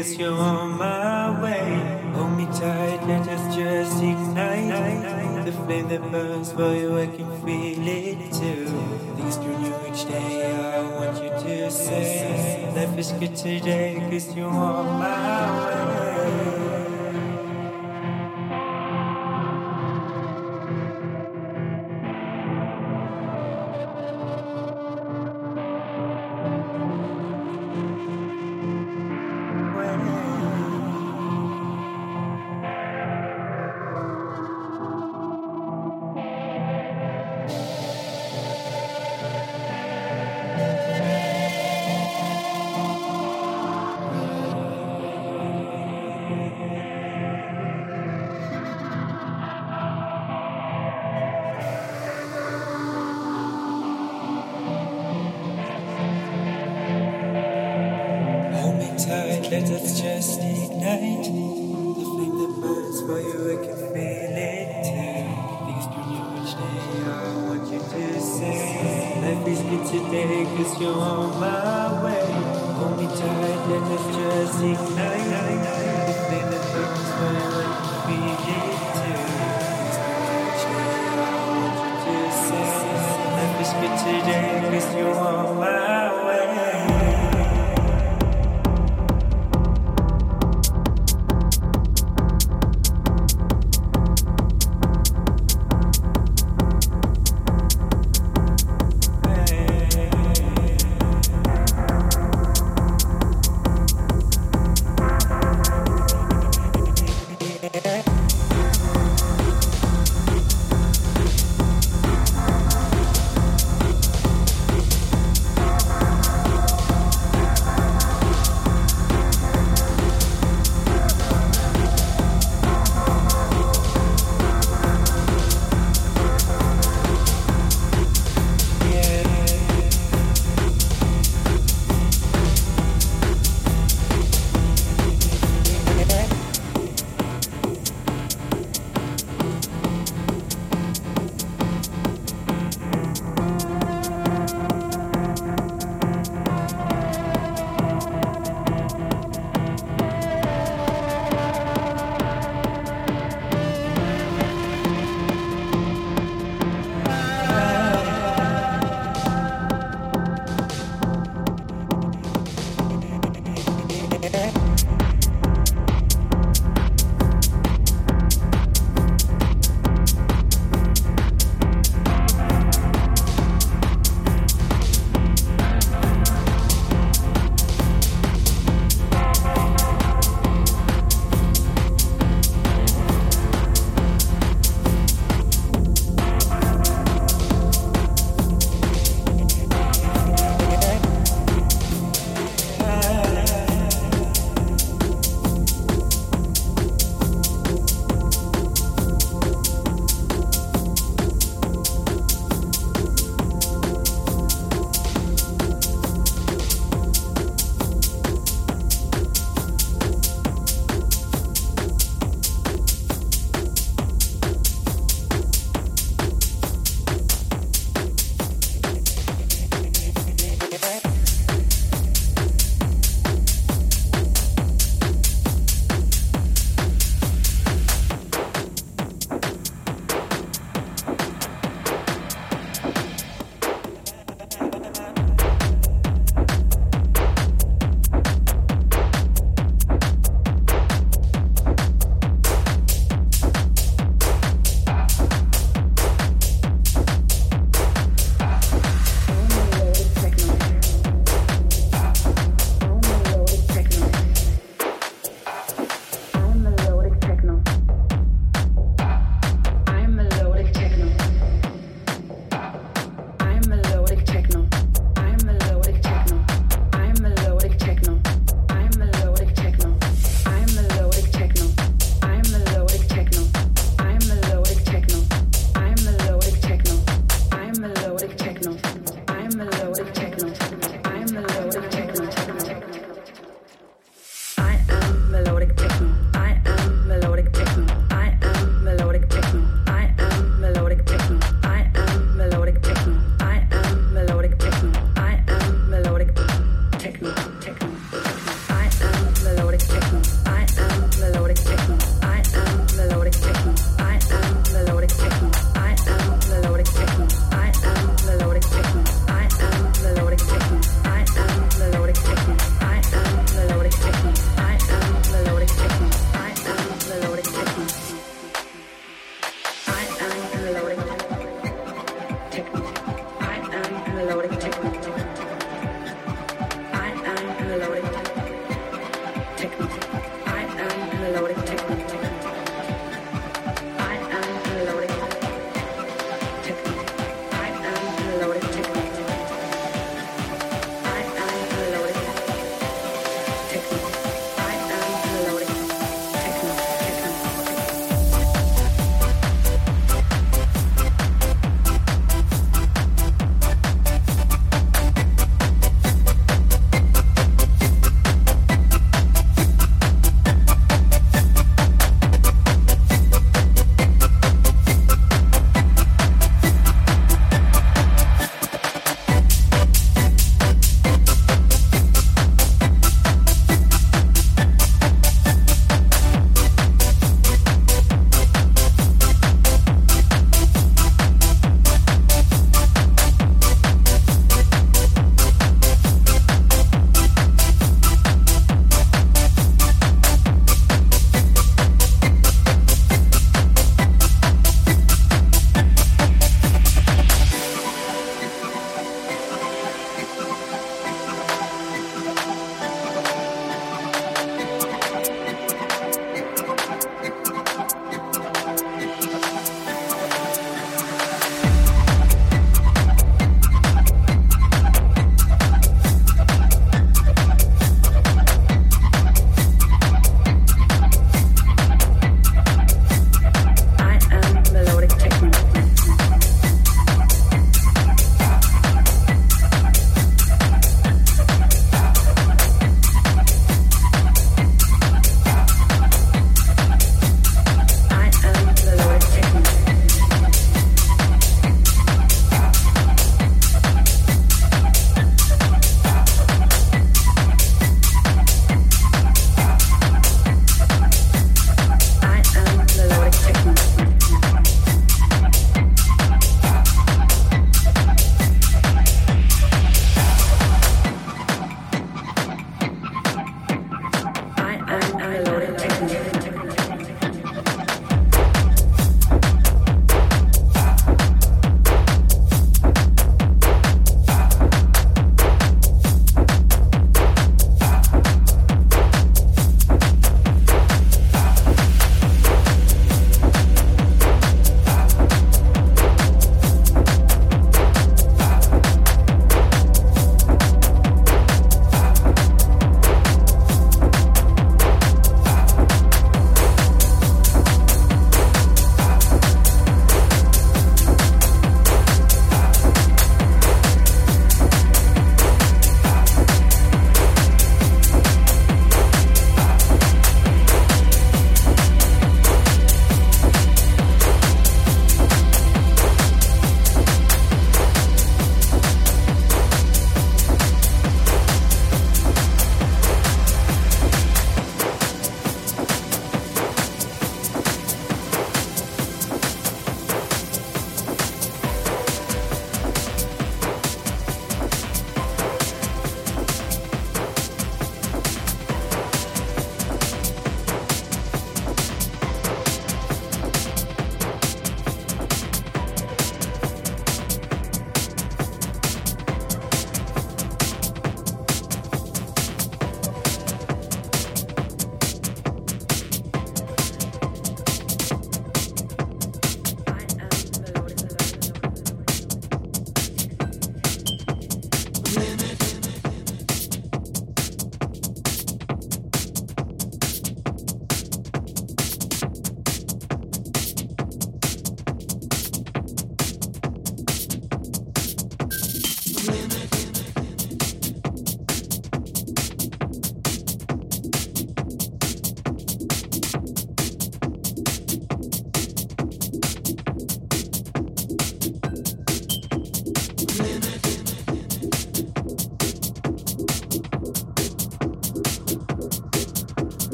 cause you're on my way. Hold me tight, let us just ignite the flame that burns for you.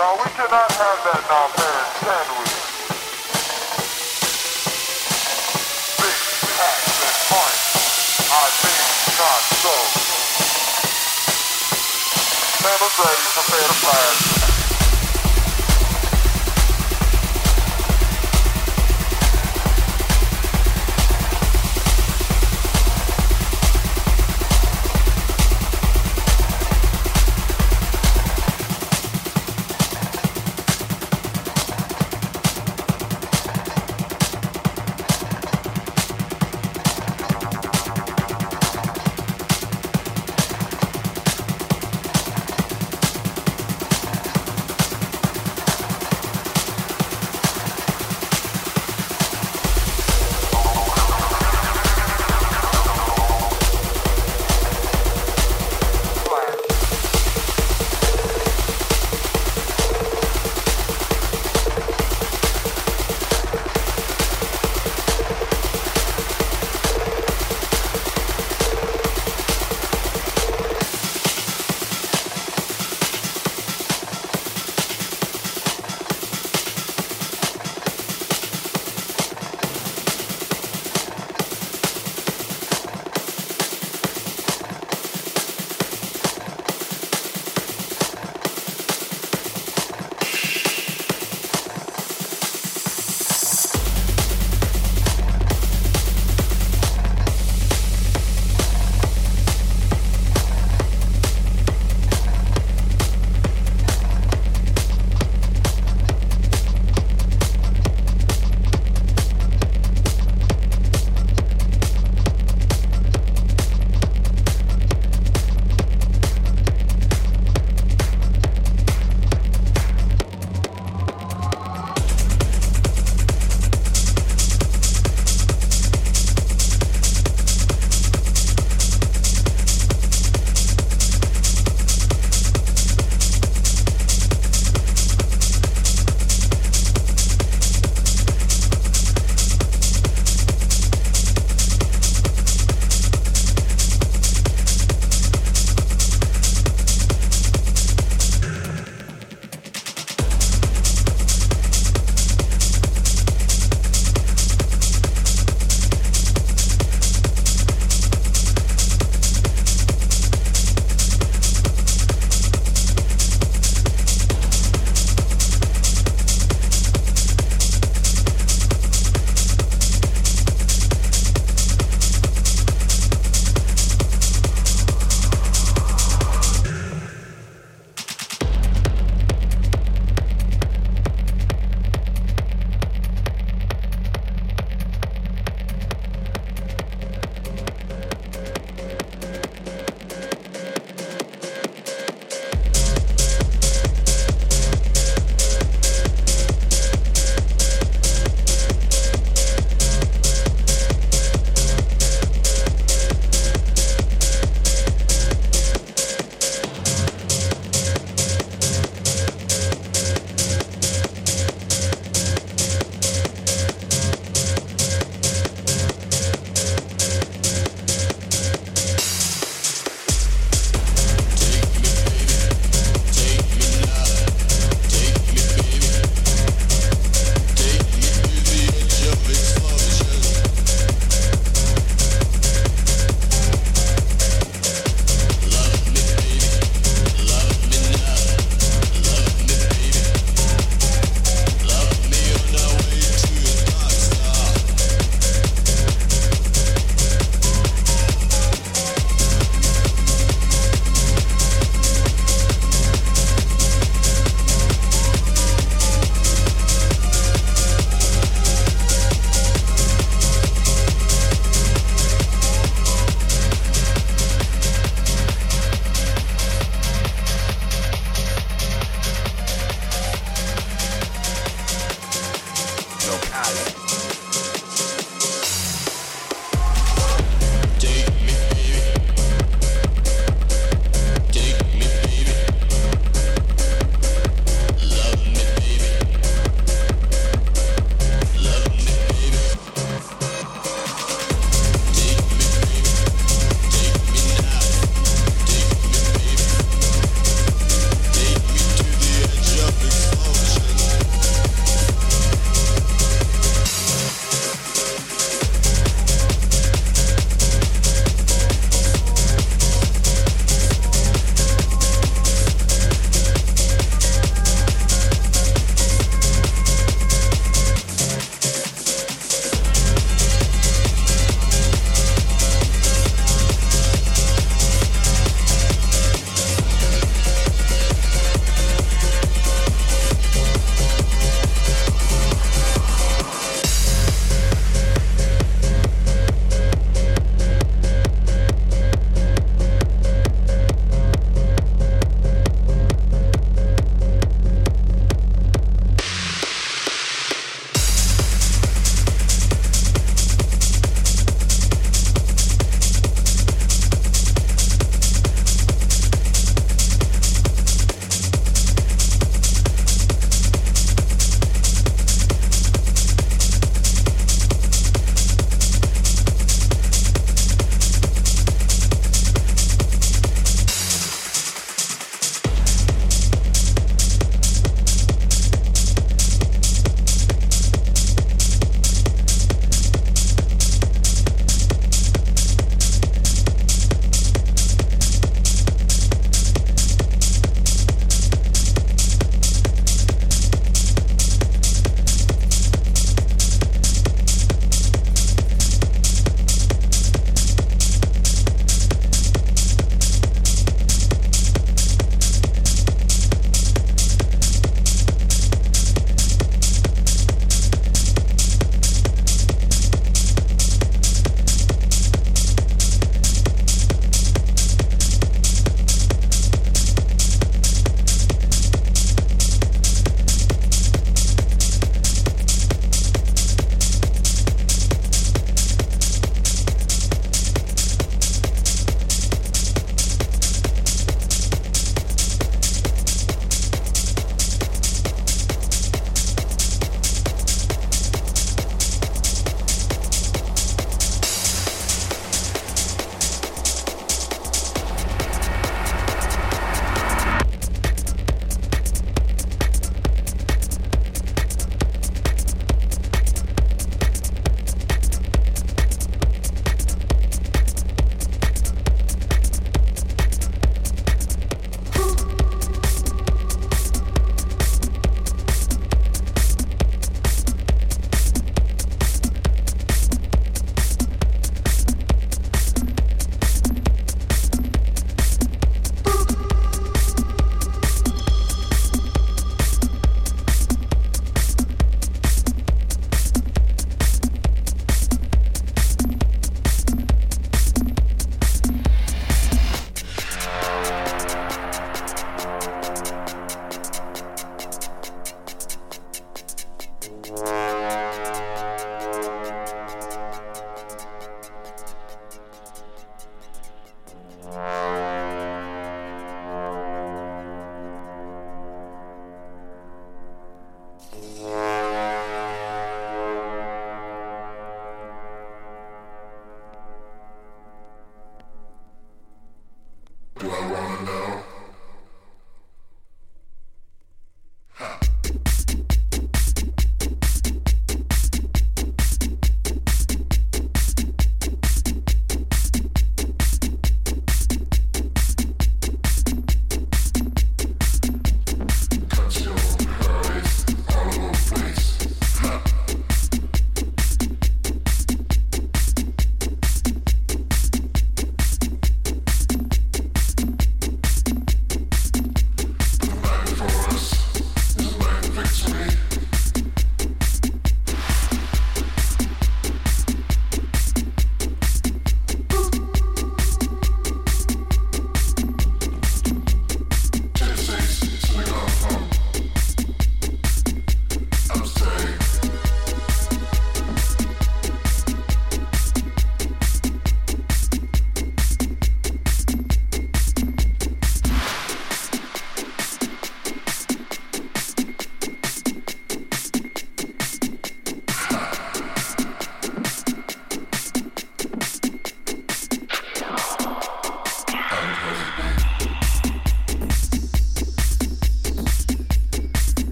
No, we cannot have that now, parents, can we? Big hats and points. I think not so. Panels ready, prepare to.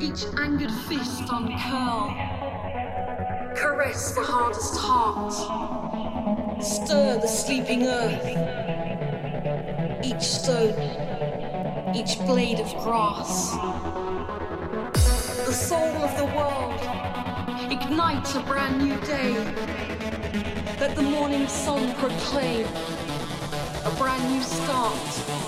Each angered fist uncurl, caress the hardest heart, stir the sleeping earth, each stone, each blade of grass. The soul of the world, ignite a brand new day. Let the morning sun proclaim a brand new start.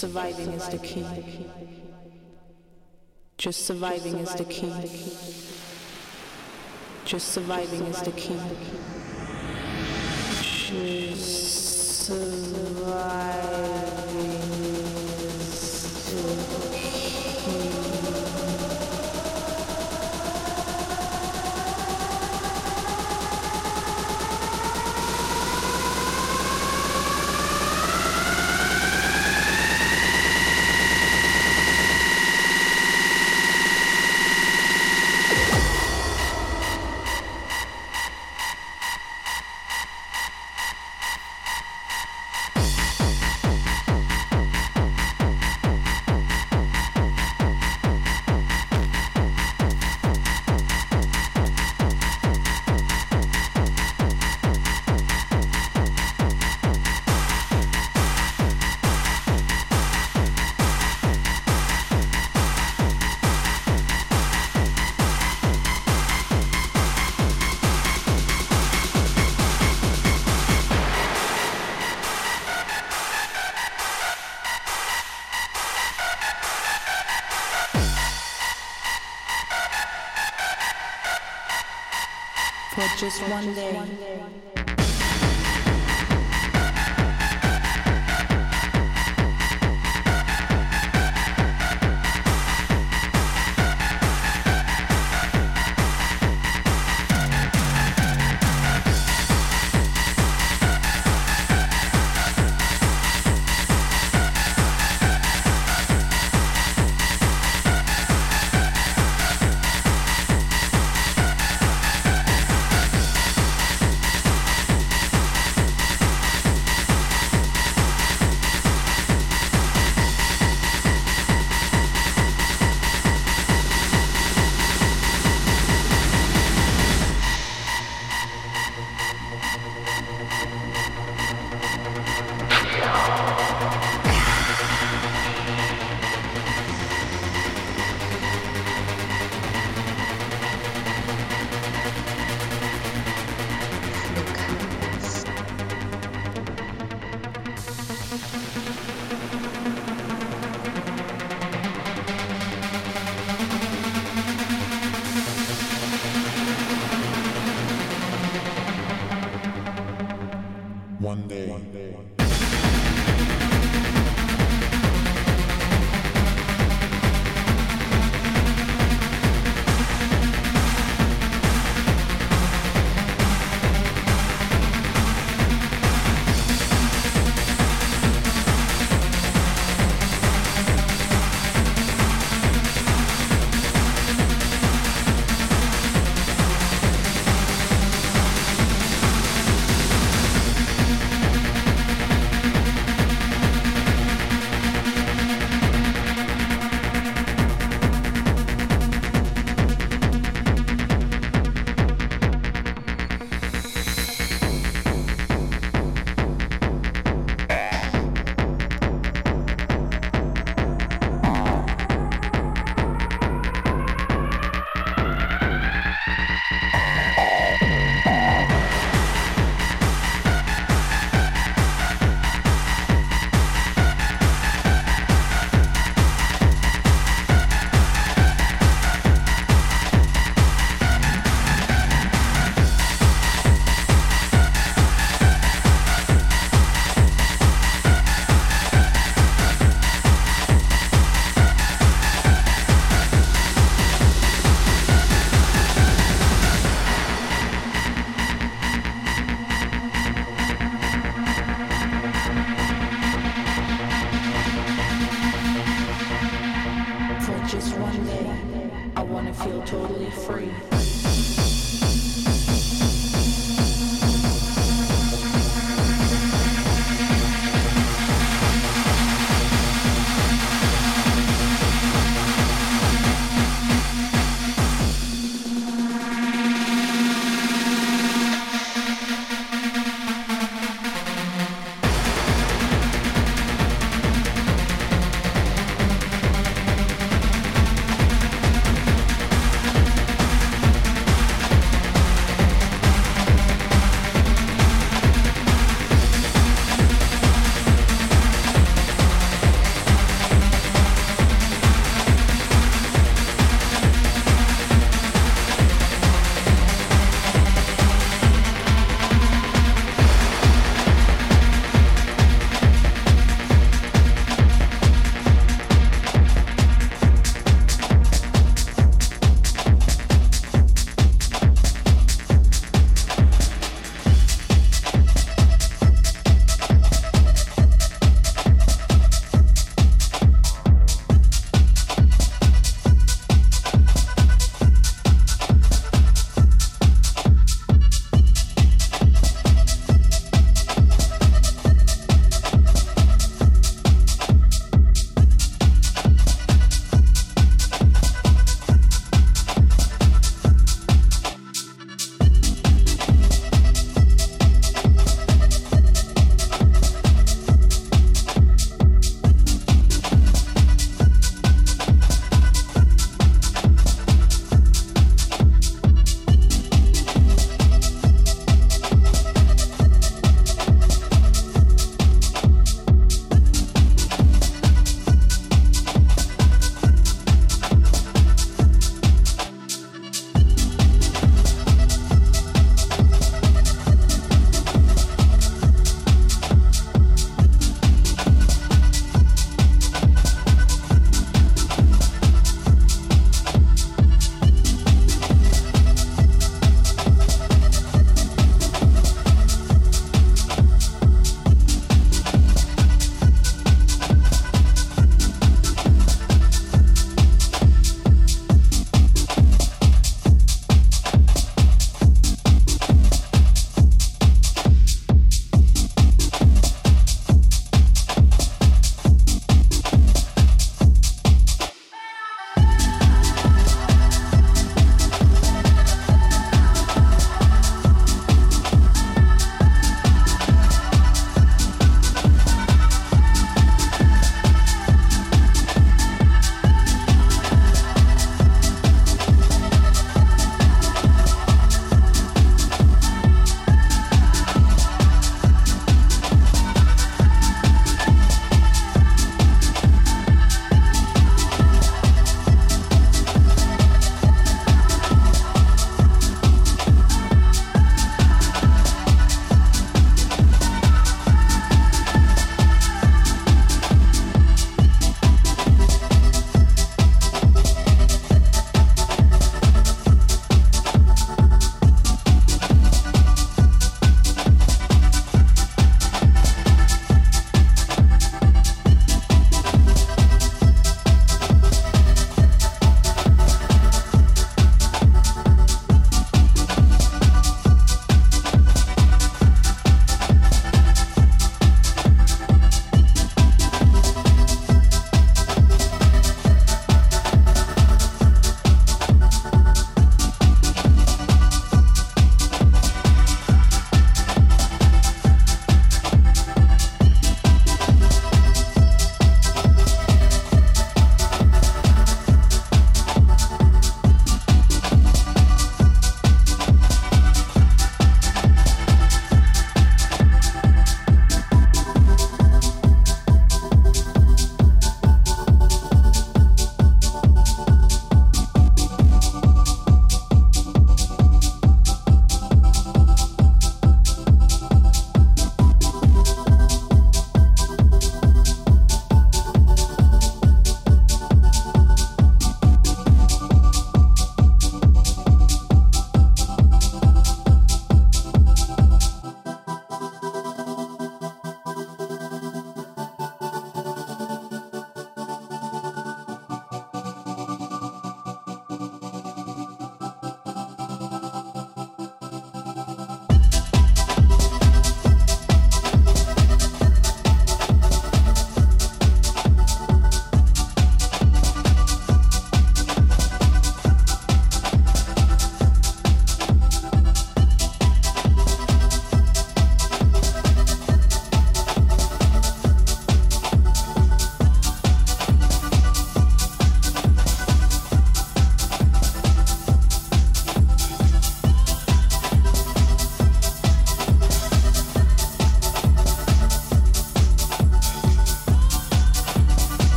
surviving is the key. Just surviving is the key. Just surviving is the key. Just one day.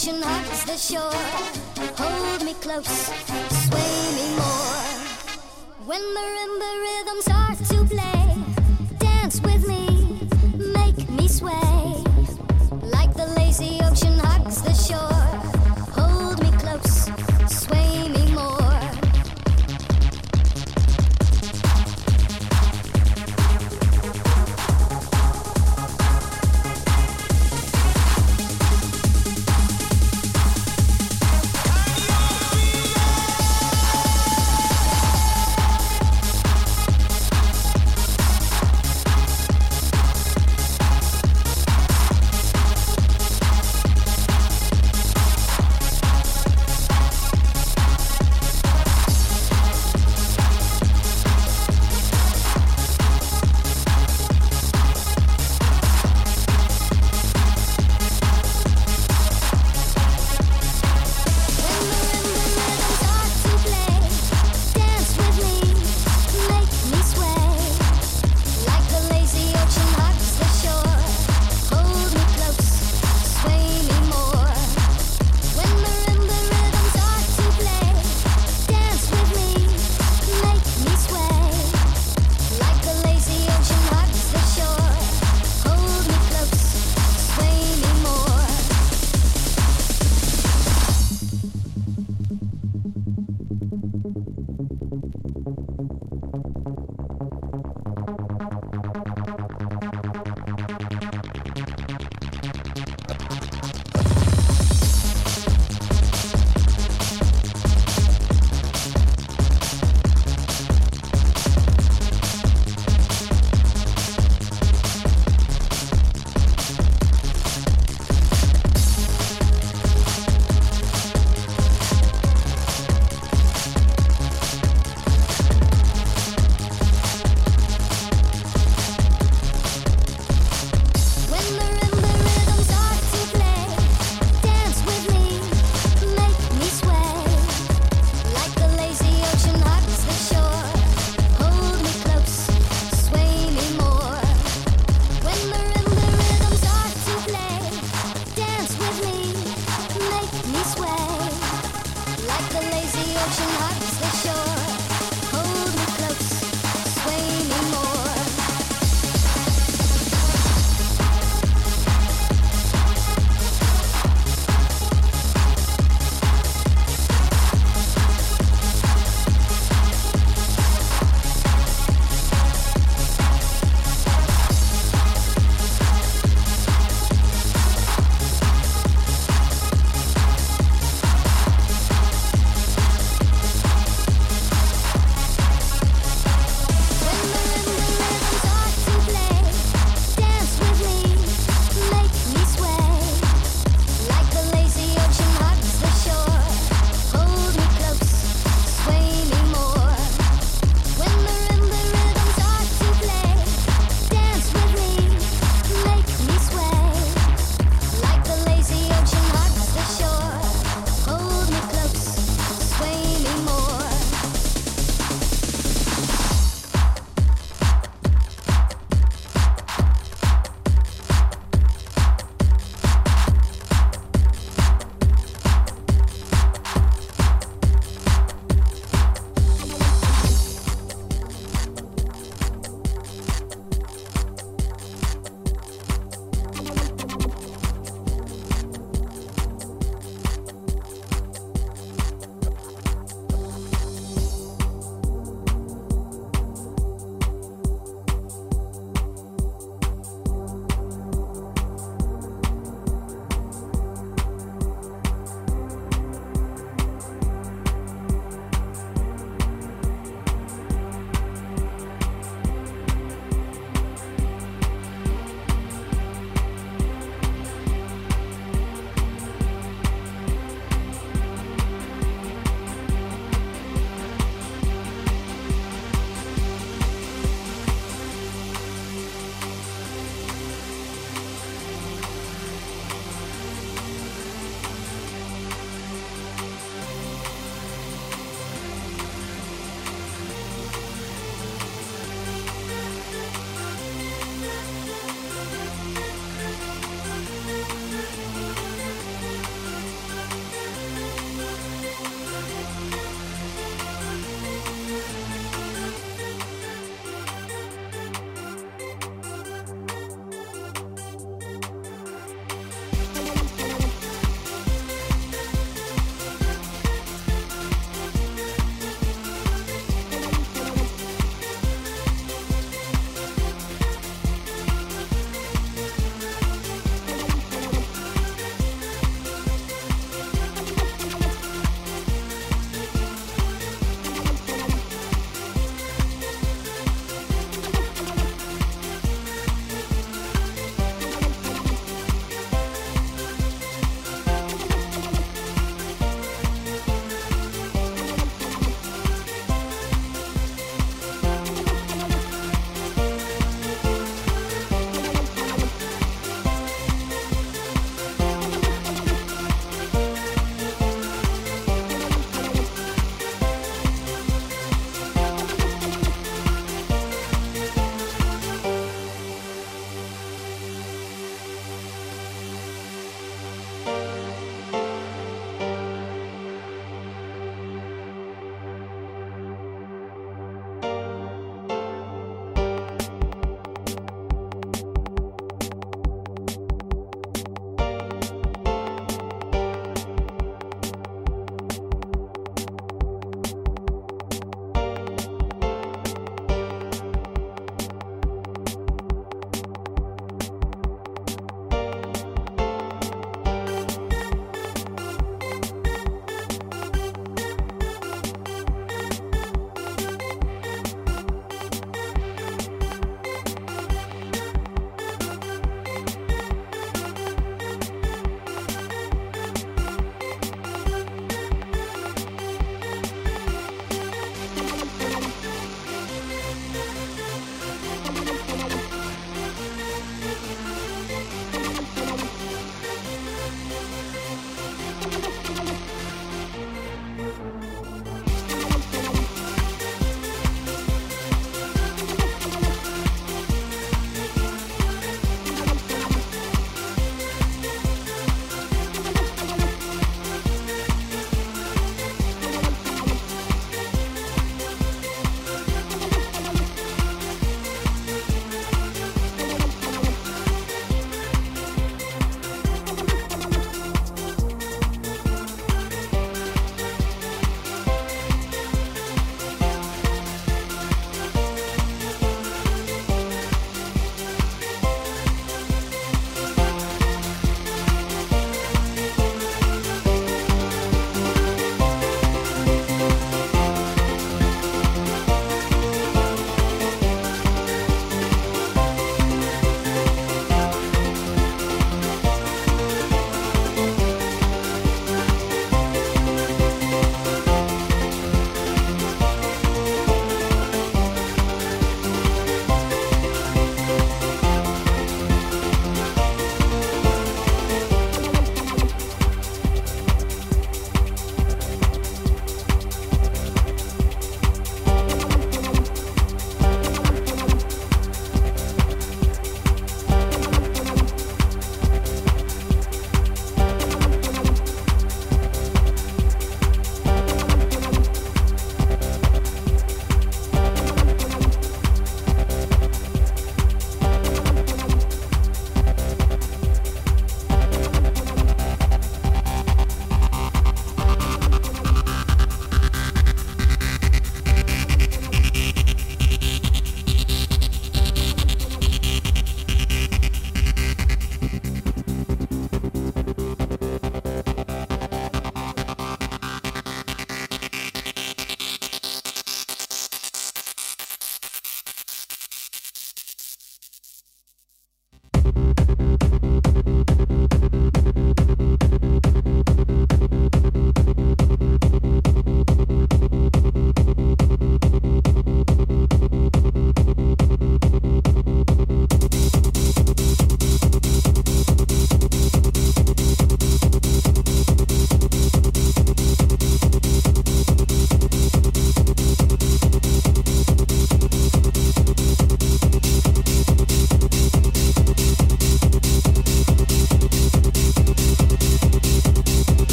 ocean hugs the shore. Hold me close, sway me more. When marimba rhythm starts to play.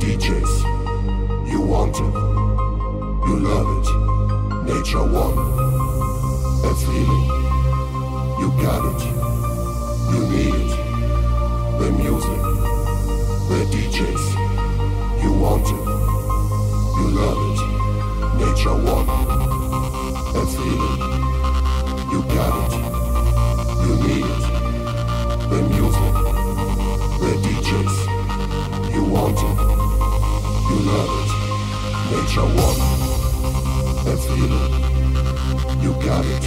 DJs. You want it. You love it. Nature One. A feeling. You got it. You need it. The music. The DJs. You want it. You love it. Nature One. A feeling. You got it. You need it. The music. The DJs. You want it. Love it. Nature One. A feeling. You got it.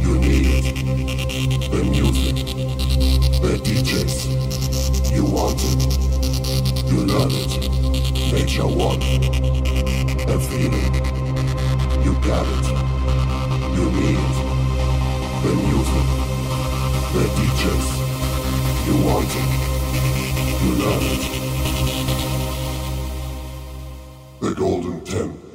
You need it. The music. The DJs. You want it. You love it. Nature One. A feeling. You got it. You need it. The music. The DJs. You want it. You love it. The Golden Ten.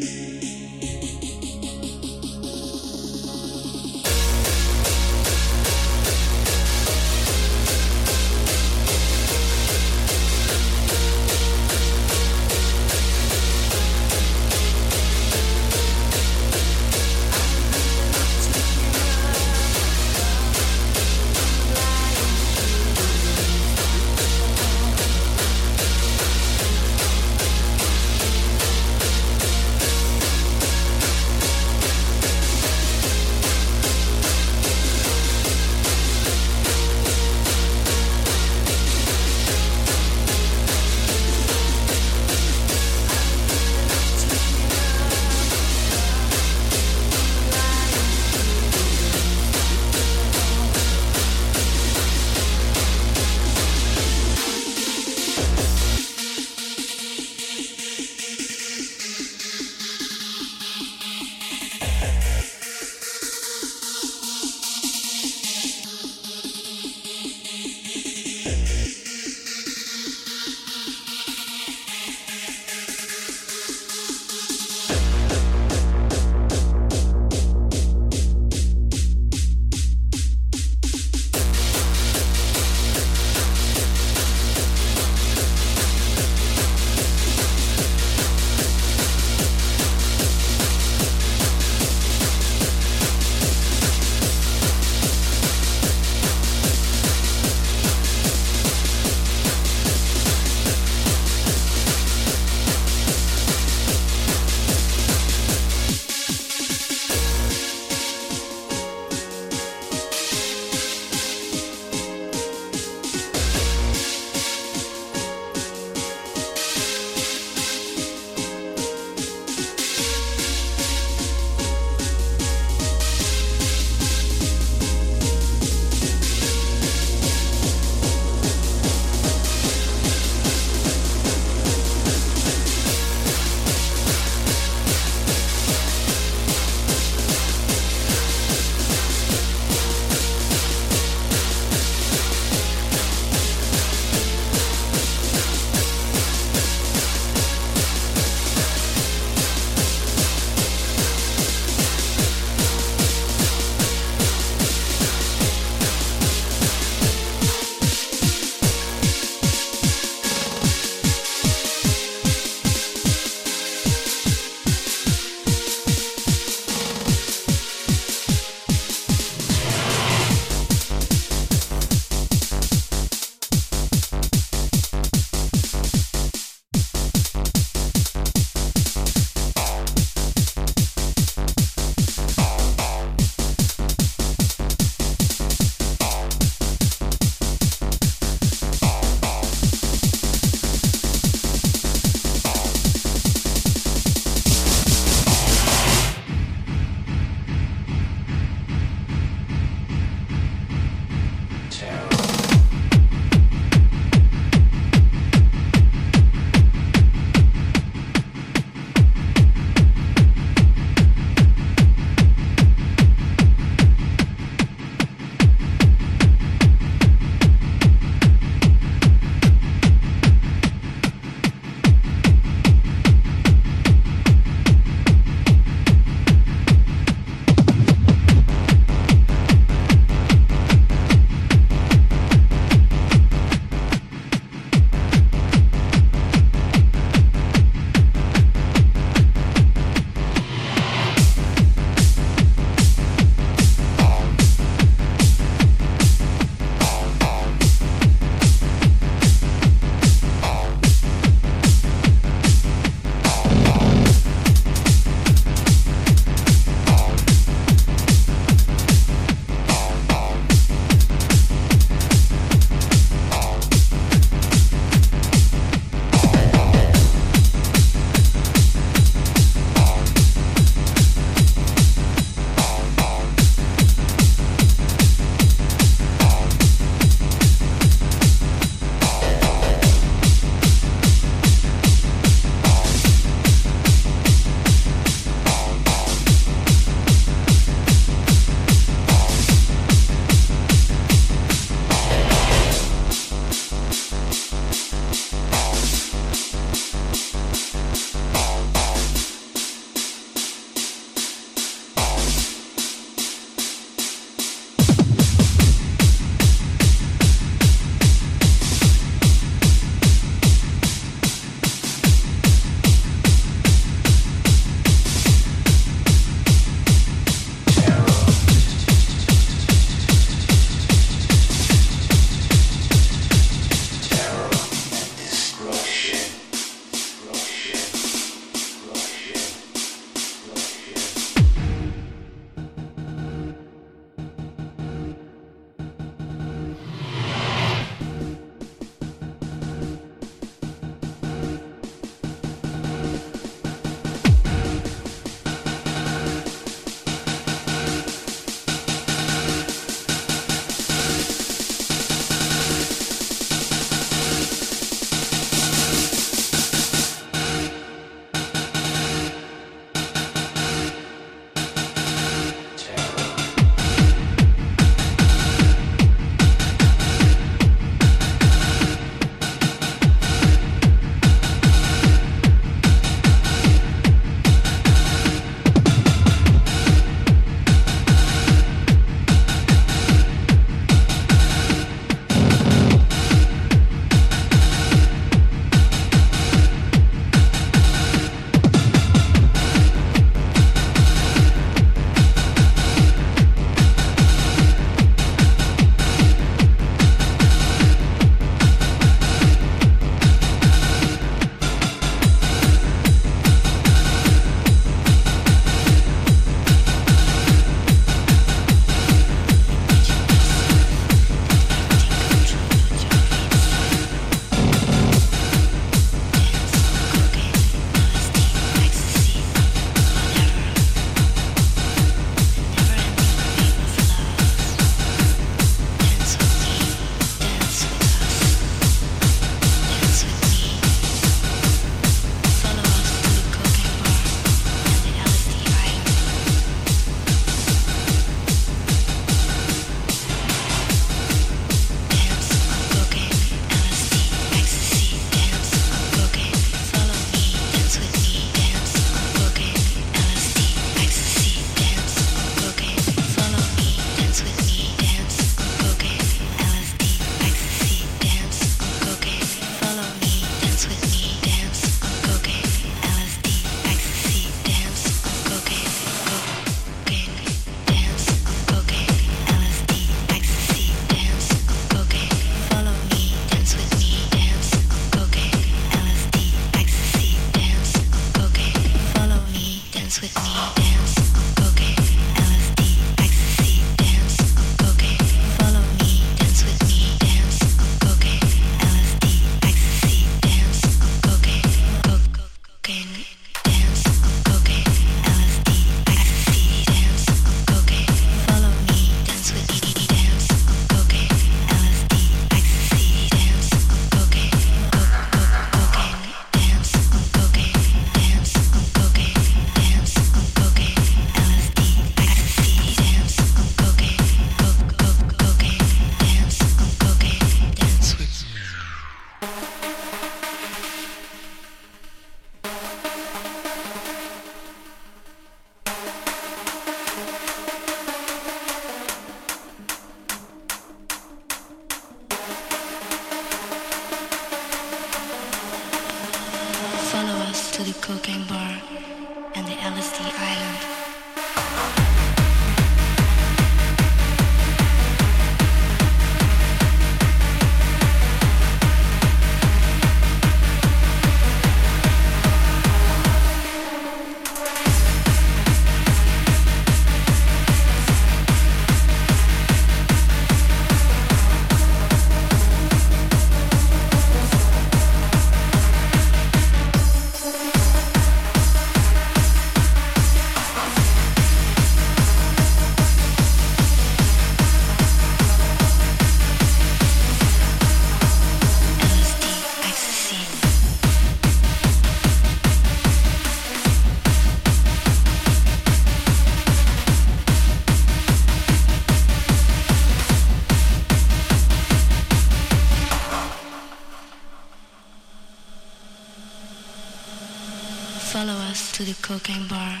cocaine bar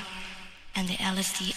and the LSD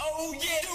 Oh yeah!